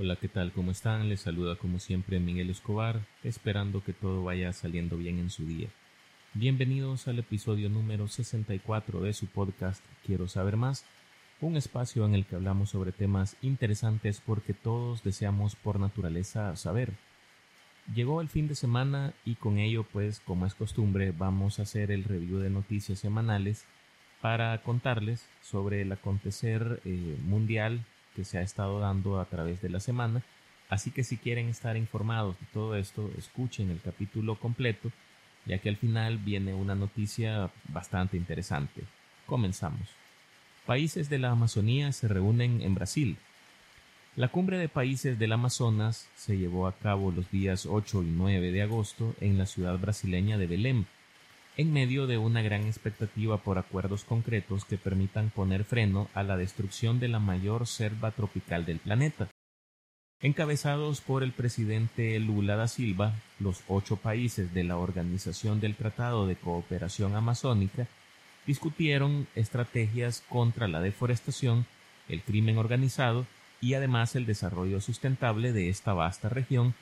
Hola, ¿qué tal? ¿Cómo están? Les saluda como siempre Miguel Escobar, esperando que todo vaya saliendo bien en su día. Bienvenidos al episodio número 64 de su podcast Quiero saber más, un espacio en el que hablamos sobre temas interesantes porque todos deseamos por naturaleza saber. Llegó el fin de semana y con ello, pues, como es costumbre, vamos a hacer el review de noticias semanales para contarles sobre el acontecer eh, mundial que se ha estado dando a través de la semana. Así que si quieren estar informados de todo esto, escuchen el capítulo completo, ya que al final viene una noticia bastante interesante. Comenzamos. Países de la Amazonía se reúnen en Brasil. La cumbre de países del Amazonas se llevó a cabo los días 8 y 9 de agosto en la ciudad brasileña de Belém, en medio de una gran expectativa por acuerdos concretos que permitan poner freno a la destrucción de la mayor selva tropical del planeta. Encabezados por el presidente Lula da Silva, los ocho países de la Organización del Tratado de Cooperación Amazónica discutieron estrategias contra la deforestación, el crimen organizado y además el desarrollo sustentable de esta vasta región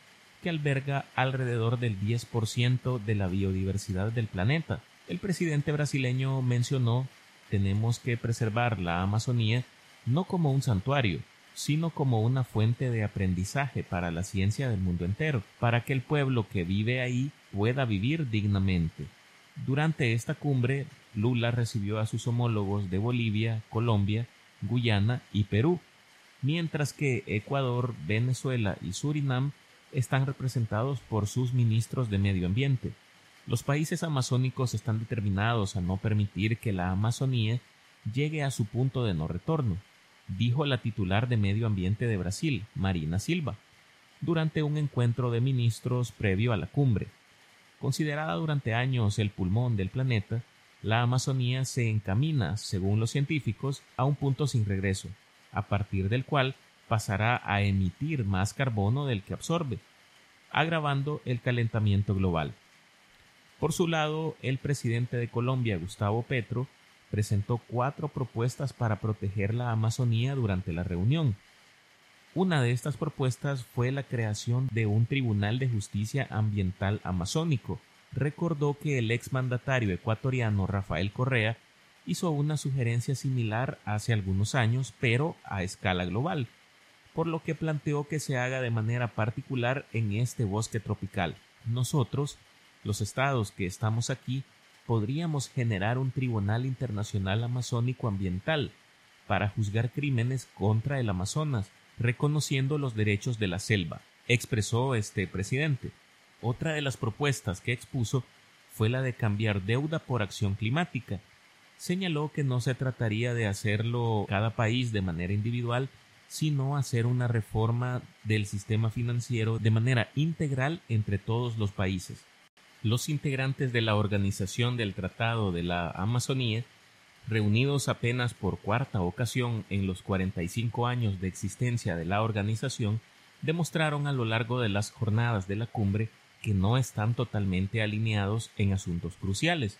alberga alrededor del 10% de la biodiversidad del planeta. El presidente brasileño mencionó tenemos que preservar la Amazonía no como un santuario, sino como una fuente de aprendizaje para la ciencia del mundo entero, para que el pueblo que vive ahí pueda vivir dignamente. Durante esta cumbre, Lula recibió a sus homólogos de Bolivia, Colombia, Guyana y Perú, mientras que Ecuador, Venezuela y Surinam están representados por sus ministros de medio ambiente. Los países amazónicos están determinados a no permitir que la Amazonía llegue a su punto de no retorno, dijo la titular de Medio Ambiente de Brasil, Marina Silva, durante un encuentro de ministros previo a la cumbre. Considerada durante años el pulmón del planeta, la Amazonía se encamina, según los científicos, a un punto sin regreso, a partir del cual pasará a emitir más carbono del que absorbe, agravando el calentamiento global. Por su lado, el presidente de Colombia, Gustavo Petro, presentó cuatro propuestas para proteger la Amazonía durante la reunión. Una de estas propuestas fue la creación de un Tribunal de Justicia Ambiental Amazónico. Recordó que el exmandatario ecuatoriano Rafael Correa hizo una sugerencia similar hace algunos años, pero a escala global, por lo que planteó que se haga de manera particular en este bosque tropical. Nosotros, los estados que estamos aquí, podríamos generar un tribunal internacional amazónico ambiental para juzgar crímenes contra el Amazonas, reconociendo los derechos de la selva, expresó este presidente. Otra de las propuestas que expuso fue la de cambiar deuda por acción climática. Señaló que no se trataría de hacerlo cada país de manera individual, sino hacer una reforma del sistema financiero de manera integral entre todos los países. Los integrantes de la Organización del Tratado de la Amazonía, reunidos apenas por cuarta ocasión en los 45 años de existencia de la organización, demostraron a lo largo de las jornadas de la cumbre que no están totalmente alineados en asuntos cruciales.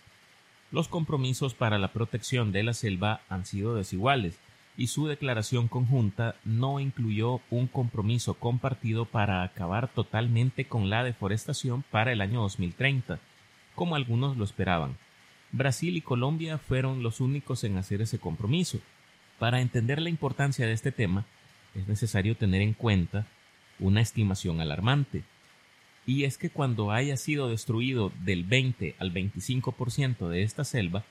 Los compromisos para la protección de la selva han sido desiguales, y su declaración conjunta no incluyó un compromiso compartido para acabar totalmente con la deforestación para el año 2030, como algunos lo esperaban. Brasil y Colombia fueron los únicos en hacer ese compromiso. Para entender la importancia de este tema, es necesario tener en cuenta una estimación alarmante. Y es que cuando haya sido destruido del 20 al 25% de esta selva,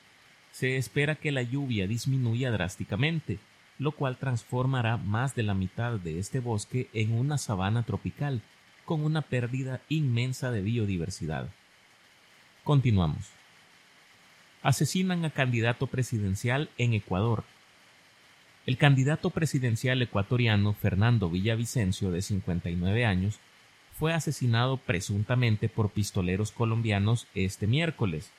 se espera que la lluvia disminuya drásticamente, lo cual transformará más de la mitad de este bosque en una sabana tropical, con una pérdida inmensa de biodiversidad. Continuamos. Asesinan a candidato presidencial en Ecuador. El candidato presidencial ecuatoriano Fernando Villavicencio, de 59 años, fue asesinado presuntamente por pistoleros colombianos este miércoles,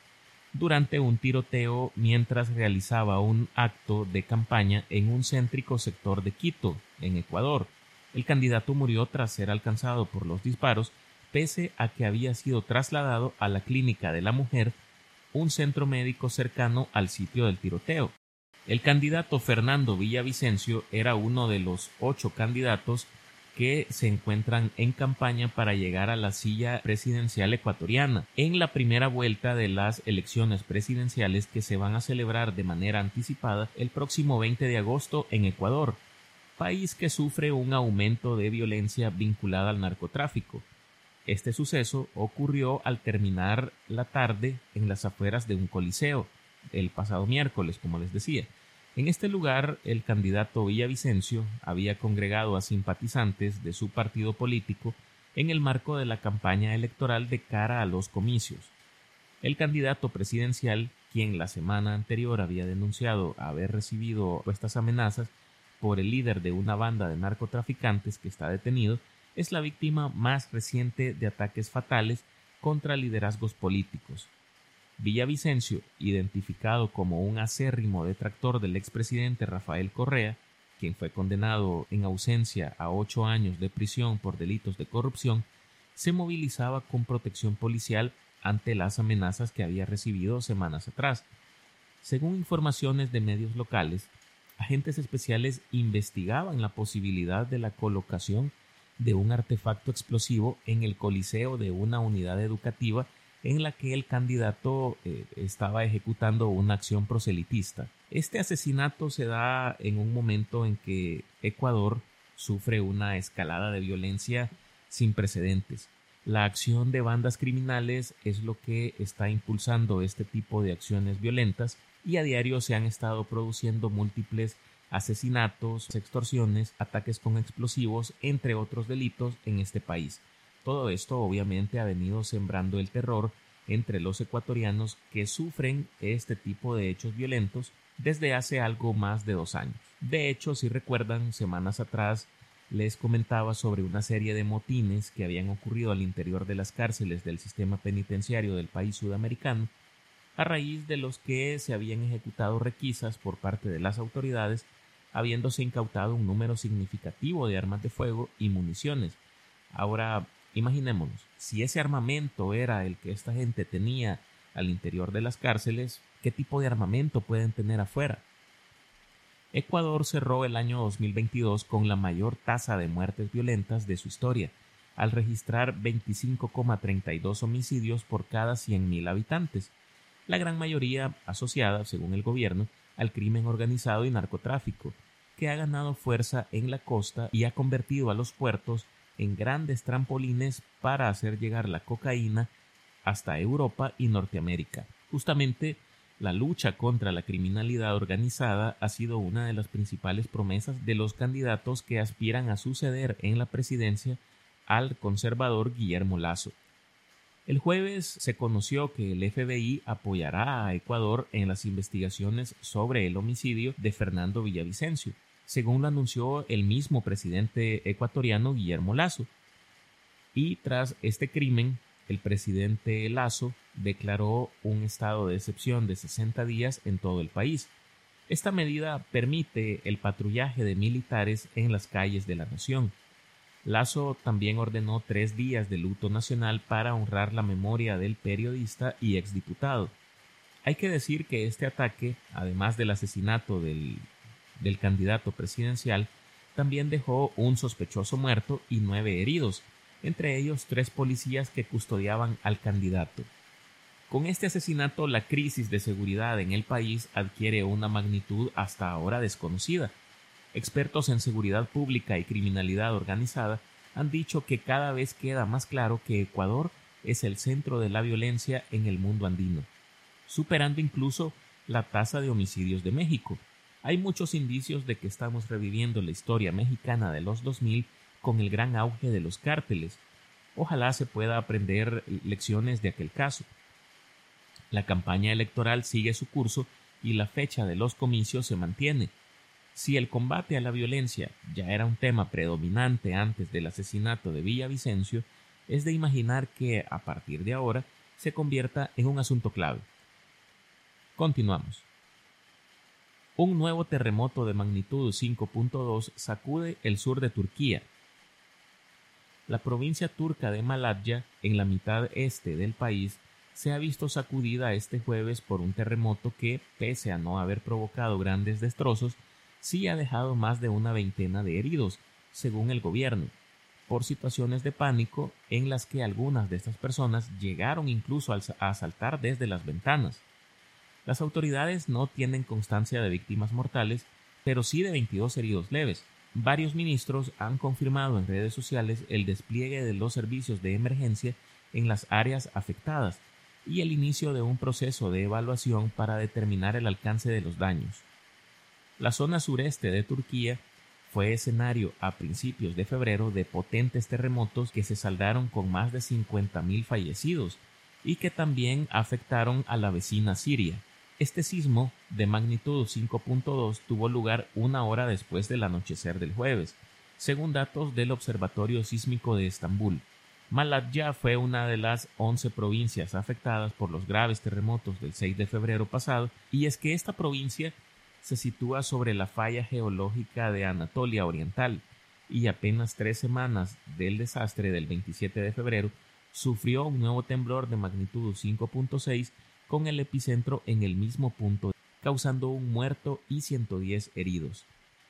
durante un tiroteo mientras realizaba un acto de campaña en un céntrico sector de Quito, en Ecuador. El candidato murió tras ser alcanzado por los disparos, pese a que había sido trasladado a la clínica de la mujer, un centro médico cercano al sitio del tiroteo. El candidato Fernando Villavicencio era uno de los ocho candidatos que se encuentran en campaña para llegar a la silla presidencial ecuatoriana en la primera vuelta de las elecciones presidenciales que se van a celebrar de manera anticipada el próximo 20 de agosto en Ecuador, país que sufre un aumento de violencia vinculada al narcotráfico. Este suceso ocurrió al terminar la tarde en las afueras de un coliseo, el pasado miércoles, como les decía. En este lugar, el candidato Villavicencio había congregado a simpatizantes de su partido político en el marco de la campaña electoral de cara a los comicios. El candidato presidencial, quien la semana anterior había denunciado haber recibido estas amenazas por el líder de una banda de narcotraficantes que está detenido, es la víctima más reciente de ataques fatales contra liderazgos políticos. Villavicencio, identificado como un acérrimo detractor del expresidente Rafael Correa, quien fue condenado en ausencia a ocho años de prisión por delitos de corrupción, se movilizaba con protección policial ante las amenazas que había recibido semanas atrás. Según informaciones de medios locales, agentes especiales investigaban la posibilidad de la colocación de un artefacto explosivo en el coliseo de una unidad educativa en la que el candidato eh, estaba ejecutando una acción proselitista. Este asesinato se da en un momento en que Ecuador sufre una escalada de violencia sin precedentes. La acción de bandas criminales es lo que está impulsando este tipo de acciones violentas y a diario se han estado produciendo múltiples asesinatos, extorsiones, ataques con explosivos, entre otros delitos en este país. Todo esto obviamente ha venido sembrando el terror entre los ecuatorianos que sufren este tipo de hechos violentos desde hace algo más de dos años. De hecho, si recuerdan, semanas atrás les comentaba sobre una serie de motines que habían ocurrido al interior de las cárceles del sistema penitenciario del país sudamericano, a raíz de los que se habían ejecutado requisas por parte de las autoridades habiéndose incautado un número significativo de armas de fuego y municiones. Ahora, imaginémonos, si ese armamento era el que esta gente tenía al interior de las cárceles, ¿qué tipo de armamento pueden tener afuera? Ecuador cerró el año 2022 con la mayor tasa de muertes violentas de su historia, al registrar 25,32 homicidios por cada 100.000 habitantes, la gran mayoría asociada, según el gobierno, al crimen organizado y narcotráfico, que ha ganado fuerza en la costa y ha convertido a los puertos en grandes trampolines para hacer llegar la cocaína hasta Europa y Norteamérica. Justamente la lucha contra la criminalidad organizada ha sido una de las principales promesas de los candidatos que aspiran a suceder en la presidencia al conservador Guillermo Lazo. El jueves se conoció que el FBI apoyará a Ecuador en las investigaciones sobre el homicidio de Fernando Villavicencio, según lo anunció el mismo presidente ecuatoriano Guillermo Lazo. Y tras este crimen, el presidente Lazo declaró un estado de excepción de 60 días en todo el país. Esta medida permite el patrullaje de militares en las calles de la nación. Lazo también ordenó tres días de luto nacional para honrar la memoria del periodista y exdiputado. Hay que decir que este ataque, además del asesinato del, del candidato presidencial, también dejó un sospechoso muerto y nueve heridos, entre ellos tres policías que custodiaban al candidato. Con este asesinato la crisis de seguridad en el país adquiere una magnitud hasta ahora desconocida, Expertos en seguridad pública y criminalidad organizada han dicho que cada vez queda más claro que Ecuador es el centro de la violencia en el mundo andino, superando incluso la tasa de homicidios de México. Hay muchos indicios de que estamos reviviendo la historia mexicana de los 2000 con el gran auge de los cárteles. Ojalá se pueda aprender lecciones de aquel caso. La campaña electoral sigue su curso y la fecha de los comicios se mantiene. Si el combate a la violencia ya era un tema predominante antes del asesinato de Villavicencio, es de imaginar que, a partir de ahora, se convierta en un asunto clave. Continuamos. Un nuevo terremoto de magnitud 5.2 sacude el sur de Turquía. La provincia turca de Malatya, en la mitad este del país, se ha visto sacudida este jueves por un terremoto que, pese a no haber provocado grandes destrozos, sí ha dejado más de una veintena de heridos, según el gobierno. por situaciones de pánico en las que algunas de estas personas llegaron incluso a saltar desde las ventanas. Las autoridades no tienen constancia de víctimas mortales, pero sí de 22 heridos leves. Varios ministros han confirmado en redes sociales el despliegue de los servicios de emergencia en las áreas afectadas y el inicio de un proceso de evaluación para determinar el alcance de los daños. La zona sureste de Turquía fue escenario a principios de febrero de potentes terremotos que se saldaron con más de 50.000 fallecidos y que también afectaron a la vecina Siria. Este sismo de magnitud 5.2 tuvo lugar una hora después del anochecer del jueves, según datos del Observatorio Sísmico de Estambul. Malatya fue una de las 11 provincias afectadas por los graves terremotos del 6 de febrero pasado, y es que esta provincia se sitúa sobre la falla geológica de Anatolia Oriental, y apenas tres semanas del desastre del 27 de febrero sufrió un nuevo temblor de magnitud 5.6 con el epicentro en el mismo punto, causando un muerto y 110 heridos.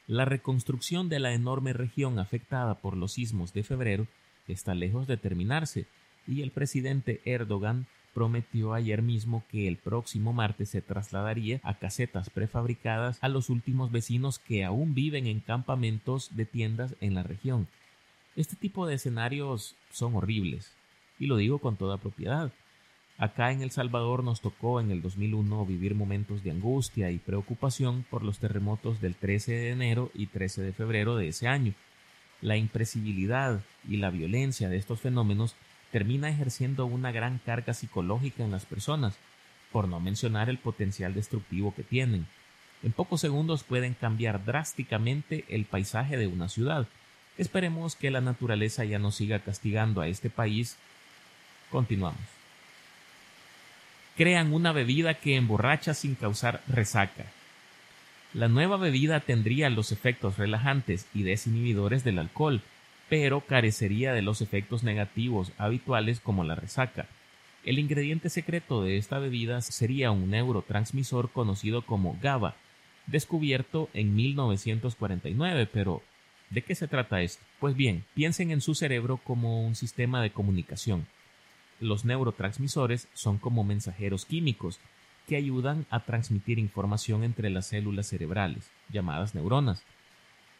La reconstrucción de la enorme región afectada por los sismos de febrero está lejos de terminarse, y el presidente Erdogan prometió ayer mismo que el próximo martes se trasladaría a casetas prefabricadas a los últimos vecinos que aún viven en campamentos de tiendas en la región. Este tipo de escenarios son horribles, y lo digo con toda propiedad. Acá en El Salvador nos tocó en el 2001 vivir momentos de angustia y preocupación por los terremotos del 13 de enero y 13 de febrero de ese año. La impresibilidad y la violencia de estos fenómenos termina ejerciendo una gran carga psicológica en las personas, por no mencionar el potencial destructivo que tienen. En pocos segundos pueden cambiar drásticamente el paisaje de una ciudad. Esperemos que la naturaleza ya no siga castigando a este país. Continuamos crean una bebida que emborracha sin causar resaca. La nueva bebida tendría los efectos relajantes y desinhibidores del alcohol, pero carecería de los efectos negativos habituales como la resaca. El ingrediente secreto de esta bebida sería un neurotransmisor conocido como GABA, descubierto en 1949, pero ¿de qué se trata esto? Pues bien, piensen en su cerebro como un sistema de comunicación. Los neurotransmisores son como mensajeros químicos que ayudan a transmitir información entre las células cerebrales, llamadas neuronas.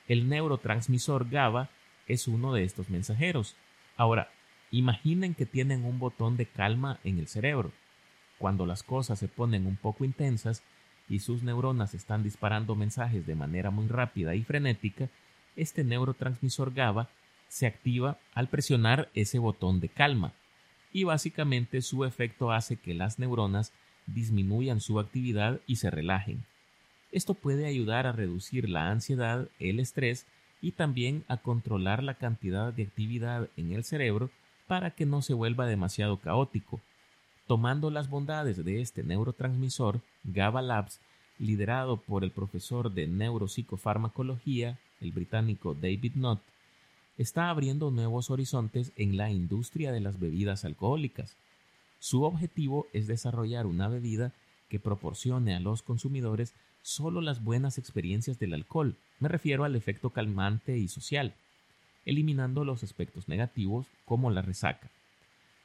El neurotransmisor GABA es uno de estos mensajeros. Ahora, imaginen que tienen un botón de calma en el cerebro. Cuando las cosas se ponen un poco intensas y sus neuronas están disparando mensajes de manera muy rápida y frenética, este neurotransmisor GABA se activa al presionar ese botón de calma y básicamente su efecto hace que las neuronas disminuyan su actividad y se relajen. Esto puede ayudar a reducir la ansiedad, el estrés y también a controlar la cantidad de actividad en el cerebro para que no se vuelva demasiado caótico. Tomando las bondades de este neurotransmisor, GABA Labs, liderado por el profesor de neuropsicofarmacología, el británico David Nutt, está abriendo nuevos horizontes en la industria de las bebidas alcohólicas. Su objetivo es desarrollar una bebida que proporcione a los consumidores solo las buenas experiencias del alcohol, me refiero al efecto calmante y social, eliminando los aspectos negativos como la resaca.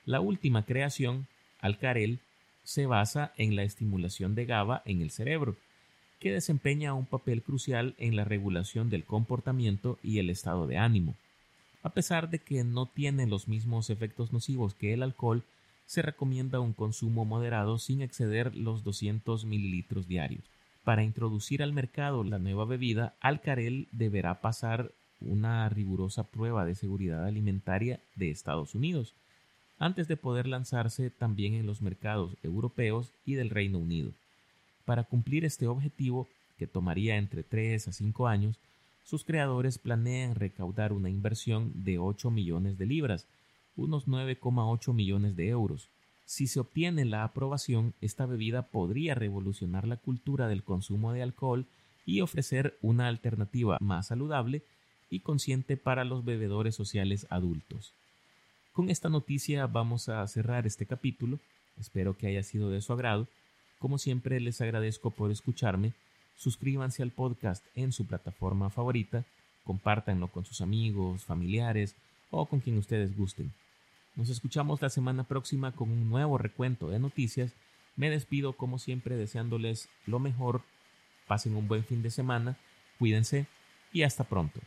La última creación, Alcarel, se basa en la estimulación de GABA en el cerebro, que desempeña un papel crucial en la regulación del comportamiento y el estado de ánimo. A pesar de que no tiene los mismos efectos nocivos que el alcohol, se recomienda un consumo moderado sin exceder los 200 mililitros diarios. Para introducir al mercado la nueva bebida, Alcarel deberá pasar una rigurosa prueba de seguridad alimentaria de Estados Unidos, antes de poder lanzarse también en los mercados europeos y del Reino Unido. Para cumplir este objetivo, que tomaría entre 3 a 5 años, sus creadores planean recaudar una inversión de 8 millones de libras, unos 9,8 millones de euros. Si se obtiene la aprobación, esta bebida podría revolucionar la cultura del consumo de alcohol y ofrecer una alternativa más saludable y consciente para los bebedores sociales adultos. Con esta noticia vamos a cerrar este capítulo. Espero que haya sido de su agrado. Como siempre les agradezco por escucharme suscríbanse al podcast en su plataforma favorita, compártanlo con sus amigos, familiares o con quien ustedes gusten. Nos escuchamos la semana próxima con un nuevo recuento de noticias. Me despido como siempre deseándoles lo mejor, pasen un buen fin de semana, cuídense y hasta pronto.